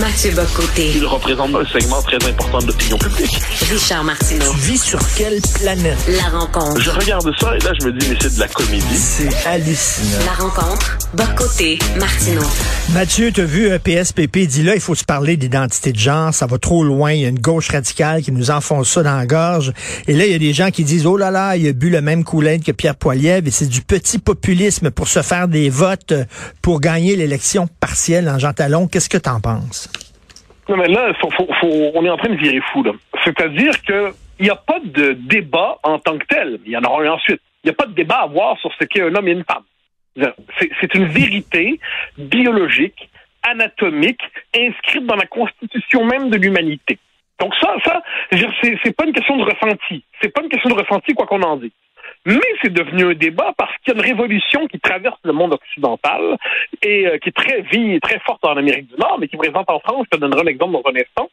Mathieu Bocoté. Il représente un segment très important de l'opinion publique. Richard Martineau. Tu vis sur quelle planète? La rencontre. Je regarde ça et là, je me dis, mais c'est de la comédie. C'est hallucinant. La rencontre. Bocoté. Martineau. Mathieu, tu as vu un PSPP dit là, il faut se parler d'identité de genre, ça va trop loin, il y a une gauche radicale qui nous enfonce ça dans la gorge. Et là, il y a des gens qui disent, oh là là, il a bu le même coulaine que Pierre Poilievre et c'est du petit populisme pour se faire des votes pour gagner l'élection partielle en Jean Talon. Qu'est-ce que tu en penses? Non, mais là, on est en train de virer fou. là. C'est-à-dire que il n'y a pas de débat en tant que tel. Il y en aura un ensuite. Il n'y a pas de débat à avoir sur ce qu'est un homme et une femme. C'est une vérité biologique, anatomique, inscrite dans la constitution même de l'humanité. Donc ça, ça, c'est pas une question de ressenti. C'est pas une question de ressenti, quoi qu'on en dise. Mais c'est devenu un débat parce qu'il y a une révolution qui traverse le monde occidental et euh, qui est très vie, très forte en Amérique du Nord, mais qui présente en France, je te donnerai un exemple dans un instant,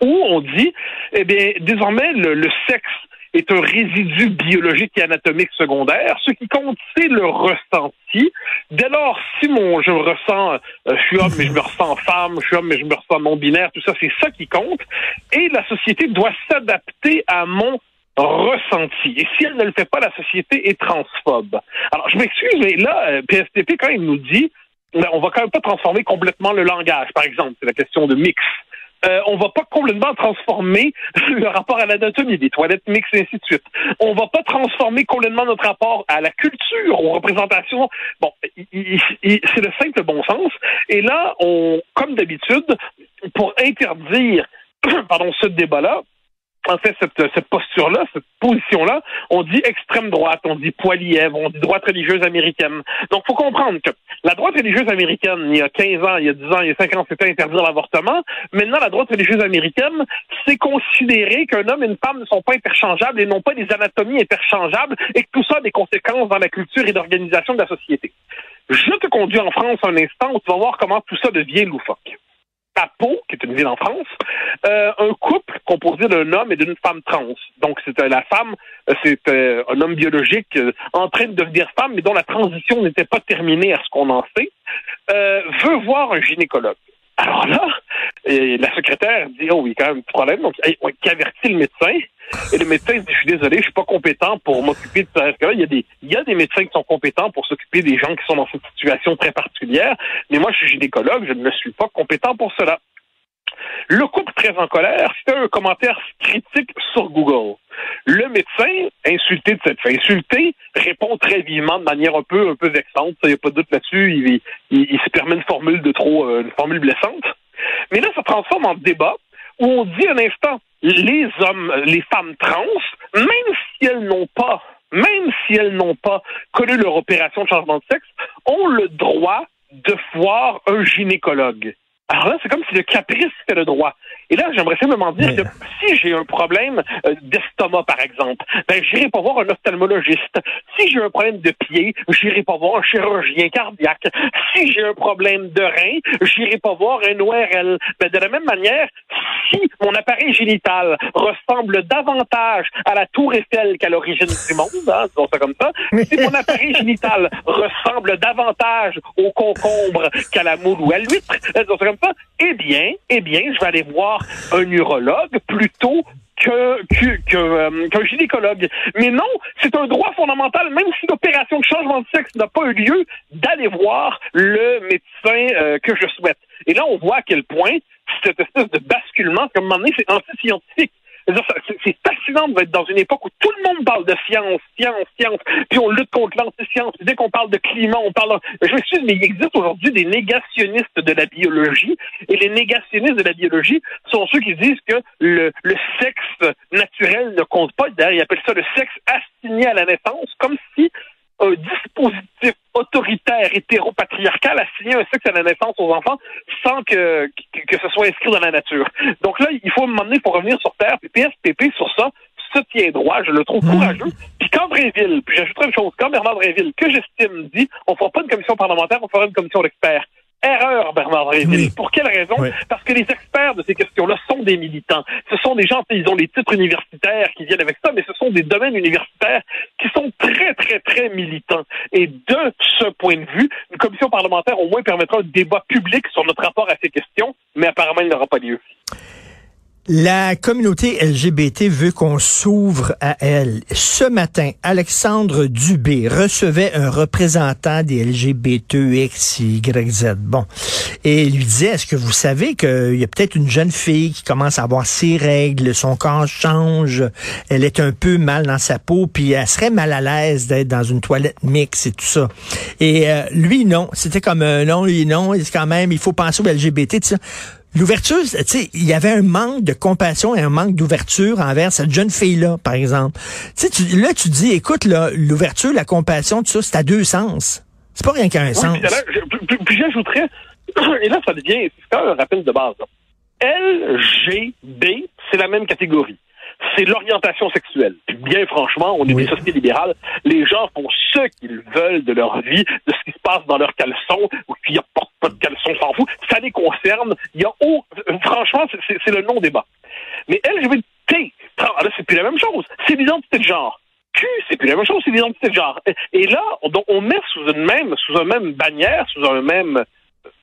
où on dit, eh bien, désormais, le, le sexe est un résidu biologique et anatomique secondaire. Ce qui compte, c'est le ressenti. Dès lors, si mon, je me ressens, euh, je suis homme, mais je me ressens femme, je suis homme, mais je me ressens non-binaire, tout ça, c'est ça qui compte. Et la société doit s'adapter à mon ressenti. Et si elle ne le fait pas, la société est transphobe. Alors, je m'excuse, mais là, euh, PSTP, quand il nous dit, ben, on va quand même pas transformer complètement le langage, par exemple, c'est la question de mix. Euh, on va pas complètement transformer le rapport à l'anatomie des toilettes mixtes et ainsi de suite. On va pas transformer complètement notre rapport à la culture, aux représentations. Bon, c'est le simple bon sens. Et là, on, comme d'habitude, pour interdire, pardon, ce débat-là, en fait, cette, cette posture-là, cette position-là, on dit extrême droite, on dit poilièvre, on dit droite religieuse américaine. Donc, faut comprendre que la droite religieuse américaine, il y a 15 ans, il y a 10 ans, il y a 5 ans, c'était interdire l'avortement. Maintenant, la droite religieuse américaine, c'est considérer qu'un homme et une femme ne sont pas interchangeables et n'ont pas des anatomies interchangeables et que tout ça a des conséquences dans la culture et l'organisation de la société. Je te conduis en France un instant où tu vas voir comment tout ça devient loufoque Pau, qui est une ville en France, euh, un couple composé d'un homme et d'une femme trans. Donc, c'était la femme, euh, c'était un homme biologique euh, en train de devenir femme, mais dont la transition n'était pas terminée à ce qu'on en sait, euh, veut voir un gynécologue. Alors là, la secrétaire dit, oh oui, quand même problème, donc qui avertit le médecin? Et le médecin dit, je suis désolé, je suis pas compétent pour m'occuper de ça. Il y a des, il y a des médecins qui sont compétents pour s'occuper des gens qui sont dans cette situation très particulière, mais moi, je suis gynécologue, je ne suis pas compétent pour cela. Le couple très en colère, c'était un commentaire critique sur Google. Le médecin, insulté de cette fait insulté, répond très vivement de manière un peu, un peu vexante. Il n'y a pas de doute là-dessus. Il, il- il se permet une formule de trop, euh, une formule blessante. Mais là, ça transforme en débat où on dit un instant, les hommes, les femmes trans, même si elles n'ont pas, même si elles n'ont pas connu leur opération de changement de sexe, ont le droit de voir un gynécologue. Alors là, c'est comme si le caprice fait le droit. Et là, j'aimerais simplement dire Mais- que si j'ai un problème euh, d'estomac, par exemple, ben, j'irai pas voir un ophtalmologiste. Si j'ai un problème de pied, j'irai pas voir un chirurgien cardiaque. Si j'ai un problème de rein, j'irai pas voir un ORL. Ben, de la même manière, si mon appareil génital ressemble davantage à la tour Eiffel qu'à l'origine du monde, hein, disons ça comme ça, si mon appareil génital ressemble davantage au concombre qu'à la moule ou à l'huître, hein, disons ça comme ça, eh bien, eh bien, je vais aller voir un urologue plutôt que, euh, qu'un gynécologue. Mais non, c'est un droit fondamental, même si l'opération de changement de sexe n'a pas eu lieu, d'aller voir le médecin euh, que je souhaite. Et là, on voit à quel point cette espèce de basculement, comme un moment donné, c'est anti-scientifique. C'est fascinant d'être dans une époque où tout le monde parle de science, science, science, puis on lutte contre l'anti-science. Dès qu'on parle de climat, on parle... Je m'excuse, mais il existe aujourd'hui des négationnistes de la biologie, et les négationnistes de la biologie sont ceux qui disent que le, le sexe naturel ne compte pas. D'ailleurs, ils appellent ça le sexe assigné à la naissance, comme si un dispositif autoritaire hétéropatriarcal assignait un sexe à la naissance aux enfants sans que, que, que ce soit inscrit dans la nature. Donc là, il faut donné pour revenir sur Terre, puis PSPP sur ça se tient droit, je le trouve courageux. Puis quand Bréville, puis j'ajouterai une chose, quand Bernard Bréville, que j'estime, dit, on fera pas une commission parlementaire, on fera une commission d'experts. Erreur, Bernard Réville. Oui. Pour quelle raison? Oui. Parce que les experts de ces questions-là sont des militants. Ce sont des gens, ils ont des titres universitaires qui viennent avec ça, mais ce sont des domaines universitaires qui sont très, très, très militants. Et de ce point de vue, une commission parlementaire au moins permettra un débat public sur notre rapport à ces questions, mais apparemment, il n'aura pas lieu. La communauté LGBT veut qu'on s'ouvre à elle. Ce matin, Alexandre Dubé recevait un représentant des LGBTXYZ. Bon. Et il lui disait, est-ce que vous savez qu'il y a peut-être une jeune fille qui commence à avoir ses règles, son corps change, elle est un peu mal dans sa peau, puis elle serait mal à l'aise d'être dans une toilette mixte et tout ça. Et euh, lui, non. C'était comme, euh, non, lui, non, c'est quand même, il faut penser aux LGBT, tout ça. L'ouverture, tu sais, il y avait un manque de compassion et un manque d'ouverture envers cette jeune fille-là, par exemple. Tu sais, là, tu dis, écoute, là, l'ouverture, la compassion, tout ça, c'est à deux sens. C'est pas rien qu'à un Oui, sens. puis, j'ajouterais, et là, ça devient, c'est quand même un rappel de base. là. LGB, c'est la même catégorie. C'est l'orientation sexuelle. Puis bien franchement, on est Oui. des sociétés libérales. Les gens font ce qu'ils veulent de leur vie, de ce qui se passe dans leurs caleçons, ou qu'ils portent pas de caleçons, s'en fout. Ça les concerne. Il y a au- franchement, c'est- le non-débat. Mais LGBT, là, c'est plus la même chose. C'est l'identité de genre. Q, c'est plus la même chose, c'est l'identité de genre. Et- là, on, on met sous une même, sous une même bannière, sous un même,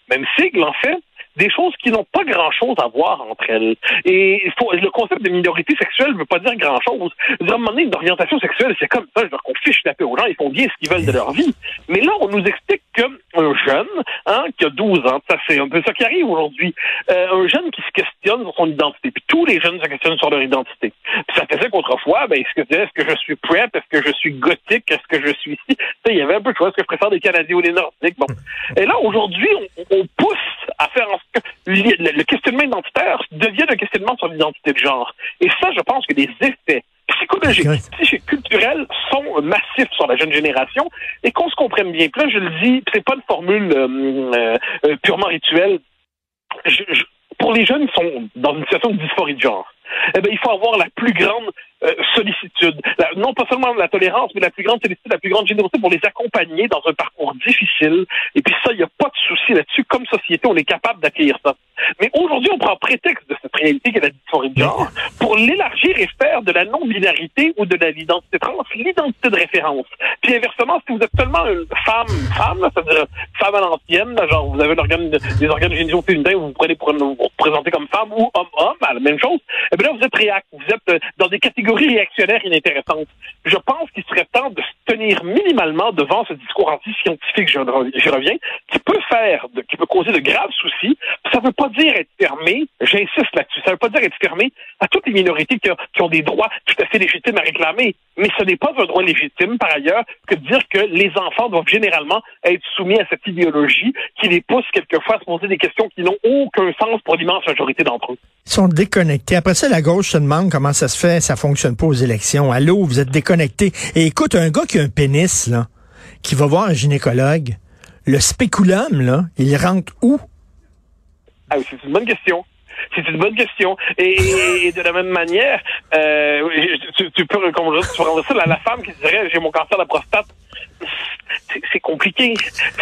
même sigle, en fait, des choses qui n'ont pas grand-chose à voir entre elles. Et faut, le concept de minorité sexuelle ne veut pas dire grand-chose. Dire, À un moment donné, une orientation sexuelle, c'est comme ça, je qu'on fiche la paix aux gens, ils font bien ce qu'ils veulent de leur vie. Mais là, on nous explique qu'un jeune, hein, qui a 12 ans, ça c'est un peu ça qui arrive aujourd'hui, euh, un jeune qui se questionne sur son identité, puis tous les jeunes se questionnent sur leur identité. Puis ça faisait qu'autrefois, ben, est-ce que, est-ce que je suis prep, est-ce que je suis gothique, est-ce que je suis ici? Il y avait un peu de choix, est-ce que je préfère des Canadiens ou des Nordiques? Bon. Et là, aujourd'hui, on, on pousse à faire en sorte que le, questionnement identitaire devienne un questionnement sur l'identité de genre. Et ça, je pense que les effets psychologiques, psychiques, culturels sont massifs sur la jeune génération et qu'on se comprenne bien. Puis là, je le dis, c'est pas une formule euh, euh, purement rituelle. Je- je- pour les jeunes qui sont dans une situation de dysphorie de genre, eh ben, il faut avoir la plus grande euh, sollicitude. Non pas seulement la tolérance, mais la plus grande sollicitude, la plus grande générosité pour les accompagner dans un parcours difficile. Et puis ça, il n'y a pas de souci là-dessus. Comme société, on est capable d'accueillir ça. Mais aujourd'hui, on prend prétexte de réalité qu'est la dysphorie de genre pour l'élargir et faire de la non-binarité ou de la- l'identité trans l'identité de référence. Puis inversement, si vous êtes seulement une femme, femme, là, c'est-à-dire femme à l'ancienne, là, genre vous avez l'organe, des organes génitaux féminins, vous vous prenez pour vous représenter comme femme ou homme-homme, à la même chose, eh bien là, vous êtes réac, vous êtes euh, dans des catégories réactionnaires inintéressantes. Je pense qu'il serait temps de se tenir minimalement devant ce discours anti-scientifique, je, re- je reviens, qui peut faire, de- qui peut causer de graves soucis. Ça ne veut pas dire être fermé, j'insiste là-dessus, ça ne veut pas dire être fermé à toutes les minorités qui, ont- qui ont des droits tout à fait légitimes à réclamer. Mais ce n'est pas un droit légitime, par ailleurs, que de dire que les enfants doivent généralement être soumis à cette idéologie qui les pousse quelquefois à se poser des questions qui n'ont aucun sens pour l'immense majorité d'entre eux. Ils sont déconnectés. Après ça, la gauche se demande comment ça se fait, ça fonctionne pas aux élections. Allô, vous êtes déconnectés. Et écoute, un gars qui a un pénis, là, qui va voir un gynécologue, le spéculum, là, il rentre où? Ah oui, c'est une bonne question. C'est une bonne question. Et, de la même manière, euh, tu, tu peux, tu peux renverser la, femme qui dirait j'ai mon cancer de la prostate. C'est- compliqué.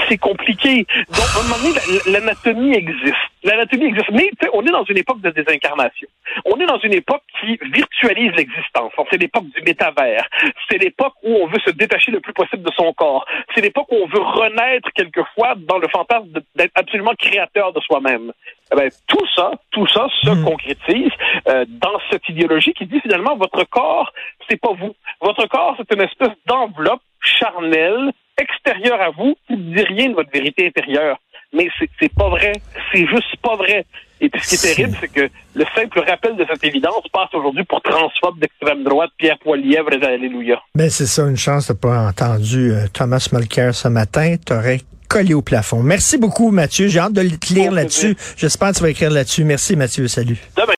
C'est compliqué. Donc, à un moment donné, la- l'anatomie existe. L'anatomie existe. Mais on est dans une époque de désincarnation. On est dans une époque qui virtualise l'existence. C'est l'époque du métavers. C'est l'époque où on veut se détacher le plus possible de son corps. C'est l'époque où on veut renaître quelquefois dans le fantasme d'être absolument créateur de soi-même. Eh ben, tout ça, tout ça se concrétise euh, dans cette idéologie qui dit finalement votre corps, c'est pas vous. Votre corps, c'est une espèce d'enveloppe charnelle extérieure à vous qui ne dit rien de votre vérité intérieure. Mais c'est pas vrai. C'est juste pas vrai. Et puis ce qui est terrible, c'est que le simple rappel de cette évidence passe aujourd'hui pour transphobe d'extrême droite, Pierre Poilièvre et Alléluia. Ben, c'est ça, une chance de pas entendu euh, Thomas Mulcair ce matin. T'aurais collé au plafond. Merci beaucoup, Mathieu. J'ai hâte de te lire là-dessus. J'espère que tu vas écrire là-dessus. Merci, Mathieu. Salut. Demain.